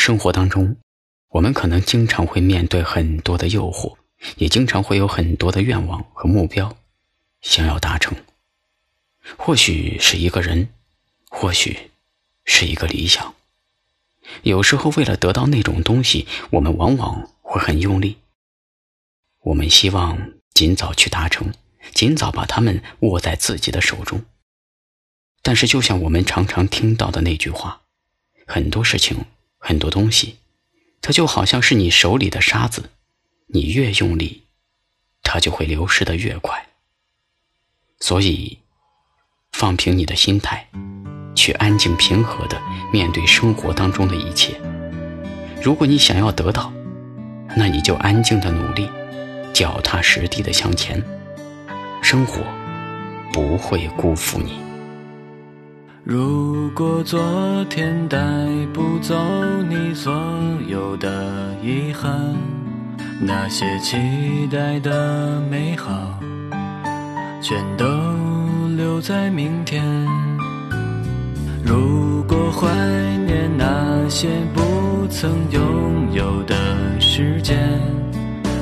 生活当中，我们可能经常会面对很多的诱惑，也经常会有很多的愿望和目标想要达成。或许是一个人，或许是一个理想。有时候，为了得到那种东西，我们往往会很用力。我们希望尽早去达成，尽早把它们握在自己的手中。但是，就像我们常常听到的那句话，很多事情，很多东西，它就好像是你手里的沙子，你越用力，它就会流失的越快。所以，放平你的心态，去安静平和的面对生活当中的一切。如果你想要得到，那你就安静的努力，脚踏实地的向前，生活不会辜负你。如果昨天带不走你所有的遗憾，那些期待的美好，全都留在明天。如果怀念那些不曾拥有的时间，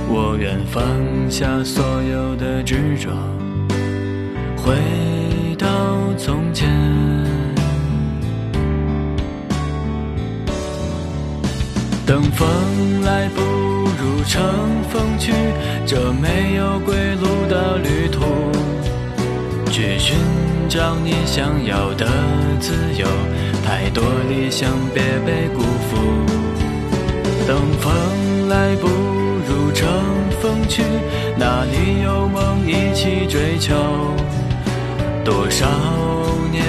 我愿放下所有的执着，回到从前。等风来，不如乘风去，这没有归路的旅途，去寻找你想要的自由。太多理想，别被辜负。等风来，不如乘风去，哪里有梦一起追求？多少年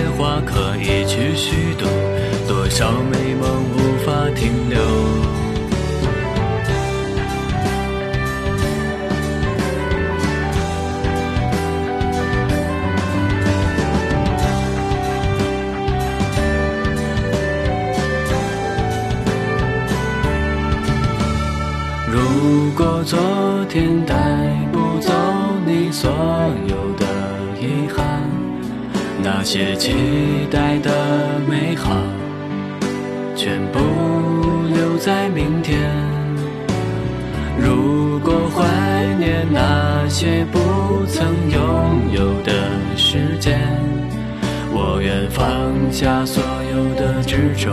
如果昨天带不走你所有的遗憾，那些期待的美好，全部留在明天。如果怀念那些不曾拥有的时间，我愿放下所有的执着，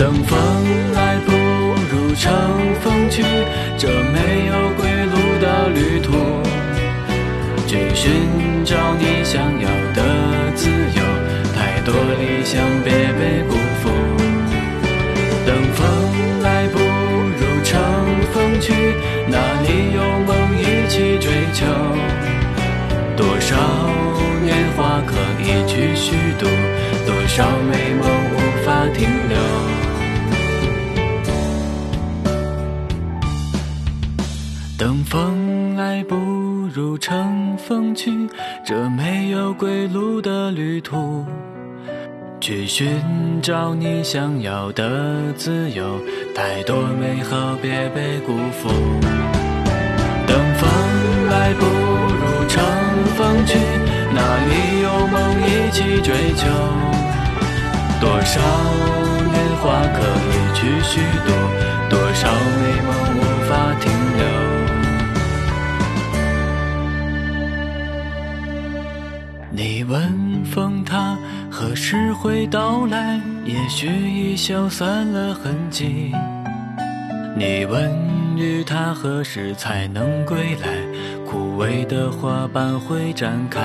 等风来，不如乘风去，这没有归路的旅途，去寻找你想要的自由。太多理想，别被辜负。等风来，不如乘风去，哪里有等风来，不如乘风去，这没有归路的旅途，去寻找你想要的自由。太多美好，别被辜负。等风来，不如乘风去，哪里有梦一起追求？多少年华可以去虚度，你问风，它何时会到来？也许已消散了痕迹。你问雨，它何时才能归来？枯萎的花瓣会展开。